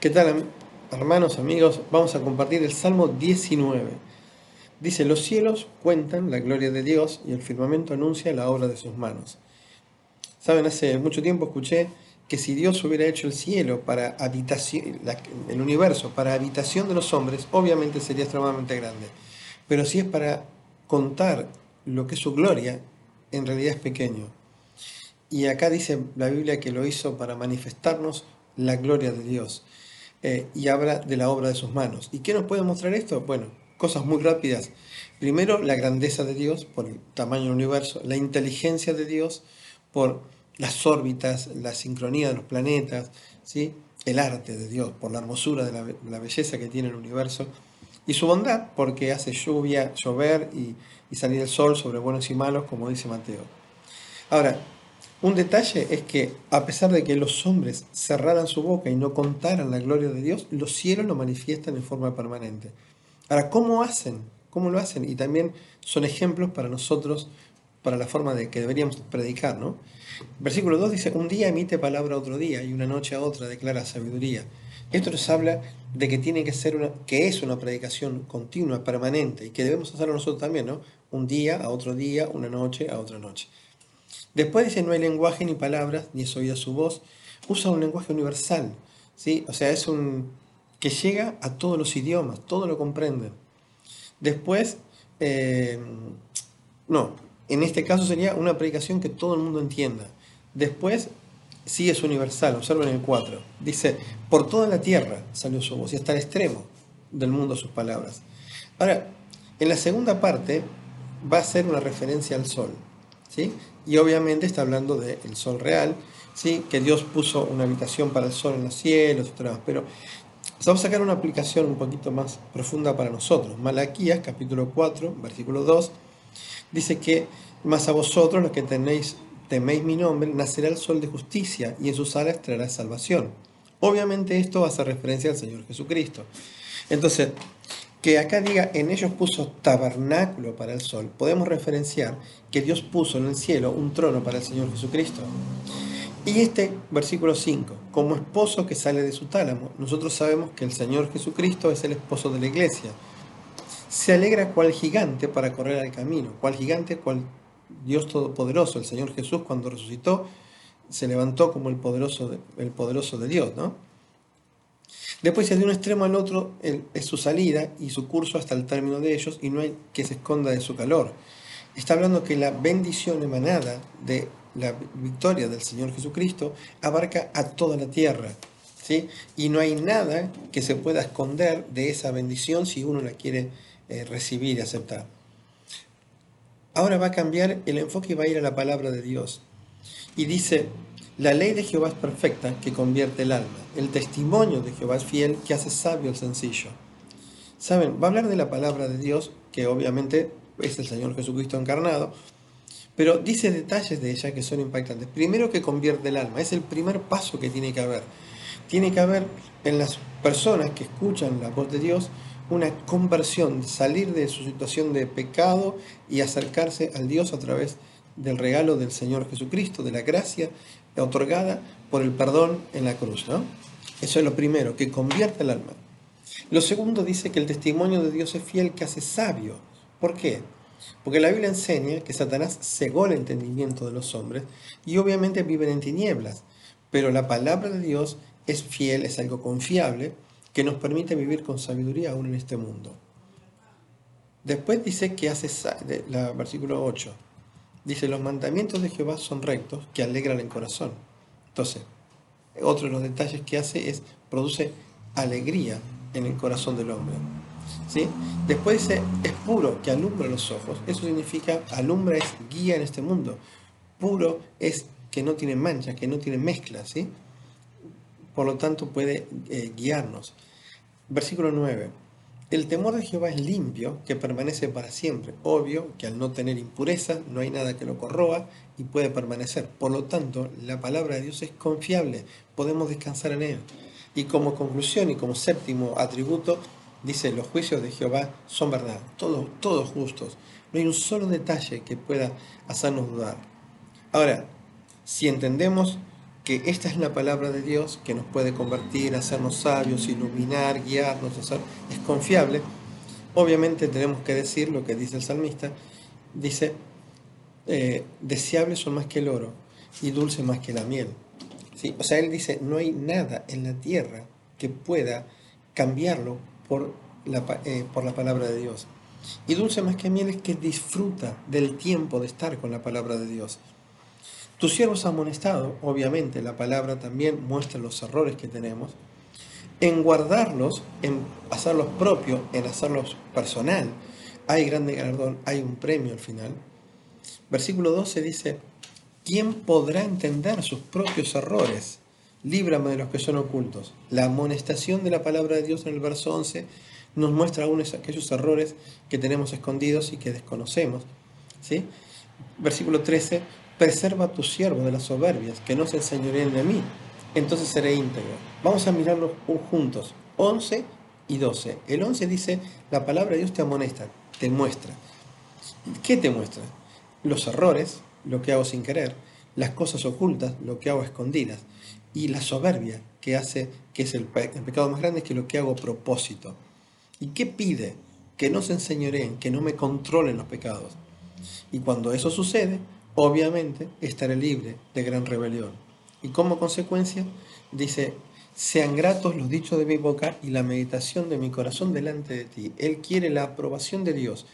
¿Qué tal, hermanos, amigos? Vamos a compartir el Salmo 19. Dice, los cielos cuentan la gloria de Dios y el firmamento anuncia la obra de sus manos. Saben, hace mucho tiempo escuché que si Dios hubiera hecho el cielo para habitación, el universo para habitación de los hombres, obviamente sería extremadamente grande. Pero si es para contar lo que es su gloria, en realidad es pequeño. Y acá dice la Biblia que lo hizo para manifestarnos la gloria de Dios. Eh, y habla de la obra de sus manos. ¿Y qué nos puede mostrar esto? Bueno, cosas muy rápidas. Primero, la grandeza de Dios por el tamaño del universo, la inteligencia de Dios por las órbitas, la sincronía de los planetas, ¿sí? el arte de Dios por la hermosura de la, belleza que tiene el universo, y su bondad porque hace lluvia, llover y, y salir el sol sobre buenos y malos, como dice Mateo. Ahora, un detalle es que, a pesar de que los hombres cerraran su boca y no contaran la gloria de Dios, los cielos lo manifiestan en forma permanente. Ahora, ¿cómo hacen? ¿Cómo lo hacen? Y también son ejemplos para nosotros, para la forma de que deberíamos predicar, ¿no? Versículo 2 dice, un día emite palabra otro día y una noche a otra declara sabiduría. Esto nos habla de que tiene que ser una, que es una predicación continua, permanente, y que debemos hacerlo nosotros también, ¿no? Un día a otro día, una noche a otra noche. Después dice, no hay lenguaje ni palabras, ni es oída su voz. Usa un lenguaje universal, ¿sí? O sea, es un que llega a todos los idiomas, todo lo comprenden. Después, eh, no, en este caso sería una predicación que todo el mundo entienda. Después, sí es universal, observen el 4. Dice, por toda la tierra salió su voz y hasta el extremo del mundo sus palabras. Ahora, en la segunda parte va a ser una referencia al sol. ¿Sí? Y obviamente está hablando del sol real, ¿sí? que Dios puso una habitación para el sol en los cielos. Pero vamos a sacar una aplicación un poquito más profunda para nosotros. Malaquías, capítulo 4, versículo 2, dice que, más a vosotros los que tenéis, teméis mi nombre, nacerá el sol de justicia y en sus alas traerá salvación. Obviamente esto hacer referencia al Señor Jesucristo. Entonces, que acá diga en ellos puso tabernáculo para el sol, podemos referenciar que Dios puso en el cielo un trono para el Señor Jesucristo. Y este versículo 5, como esposo que sale de su tálamo, nosotros sabemos que el Señor Jesucristo es el esposo de la iglesia. Se alegra cual gigante para correr al camino, cual gigante, cual Dios Todopoderoso, el Señor Jesús cuando resucitó, se levantó como el poderoso de, el poderoso de Dios, ¿no? Después, de un extremo al otro, es su salida y su curso hasta el término de ellos, y no hay que se esconda de su calor. Está hablando que la bendición emanada de la victoria del Señor Jesucristo abarca a toda la tierra. ¿sí? Y no hay nada que se pueda esconder de esa bendición si uno la quiere eh, recibir y aceptar. Ahora va a cambiar el enfoque y va a ir a la palabra de Dios. Y dice, la ley de Jehová es perfecta, que convierte el alma. El testimonio de Jehová es fiel, que hace sabio el sencillo. Saben, va a hablar de la palabra de Dios, que obviamente es el Señor Jesucristo encarnado, pero dice detalles de ella que son impactantes. Primero que convierte el alma, es el primer paso que tiene que haber. Tiene que haber en las personas que escuchan la voz de Dios una conversión, salir de su situación de pecado y acercarse al Dios a través del regalo del Señor Jesucristo, de la gracia otorgada por el perdón en la cruz. ¿no? Eso es lo primero, que convierte el alma. Lo segundo dice que el testimonio de Dios es fiel que hace sabio. ¿Por qué? Porque la Biblia enseña que Satanás cegó el entendimiento de los hombres y obviamente viven en tinieblas, pero la palabra de Dios es fiel, es algo confiable, que nos permite vivir con sabiduría aún en este mundo. Después dice que hace, la versículo 8, Dice, los mandamientos de Jehová son rectos, que alegran el corazón. Entonces, otro de los detalles que hace es, produce alegría en el corazón del hombre. ¿Sí? Después dice, es puro, que alumbra los ojos. Eso significa, alumbra es guía en este mundo. Puro es que no tiene mancha, que no tiene mezcla. ¿sí? Por lo tanto, puede eh, guiarnos. Versículo 9. El temor de Jehová es limpio, que permanece para siempre. Obvio que al no tener impureza no hay nada que lo corroa y puede permanecer. Por lo tanto, la palabra de Dios es confiable, podemos descansar en él. Y como conclusión y como séptimo atributo, dice, los juicios de Jehová son verdad, todos, todos justos. No hay un solo detalle que pueda hacernos dudar. Ahora, si entendemos que esta es la palabra de Dios que nos puede convertir, hacernos sabios, iluminar, guiarnos, hacer, es confiable, obviamente tenemos que decir lo que dice el salmista, dice, eh, deseables son más que el oro y dulce más que la miel. ¿Sí? O sea, él dice, no hay nada en la tierra que pueda cambiarlo por la, eh, por la palabra de Dios. Y dulce más que miel es que disfruta del tiempo de estar con la palabra de Dios. Tus siervos han amonestado, obviamente la palabra también muestra los errores que tenemos, en guardarlos, en hacerlos propios, en hacerlos personal. Hay grande galardón, hay un premio al final. Versículo 12 dice, ¿quién podrá entender sus propios errores? Líbrame de los que son ocultos. La amonestación de la palabra de Dios en el verso 11 nos muestra aún aquellos errores que tenemos escondidos y que desconocemos. ¿sí? Versículo 13, preserva a tus siervos de las soberbias, que no se enseñoreen de mí, entonces seré íntegro. Vamos a mirarlos juntos, 11 y 12. El 11 dice, la palabra de Dios te amonesta, te muestra. ¿Qué te muestra? Los errores, lo que hago sin querer, las cosas ocultas, lo que hago escondidas, y la soberbia, que hace, que es el, pecado más grande, que lo que hago a propósito. ¿Y qué pide? Que no se enseñoreen, que no me controlen los pecados. Y cuando eso sucede, obviamente estaré libre de gran rebelión. Y como consecuencia, dice, sean gratos los dichos de mi boca y la meditación de mi corazón delante de ti. Él quiere la aprobación de Dios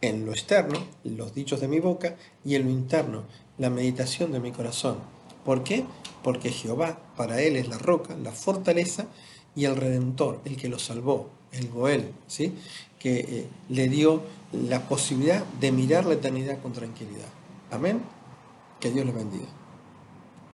en lo externo, los dichos de mi boca, y en lo interno, la meditación de mi corazón. ¿Por qué? Porque Jehová para él es la roca, la fortaleza y el redentor, el que lo salvó, el Goel, ¿sí? que eh, le dio la posibilidad de mirar la eternidad con tranquilidad. Amén. Que Dios les bendiga.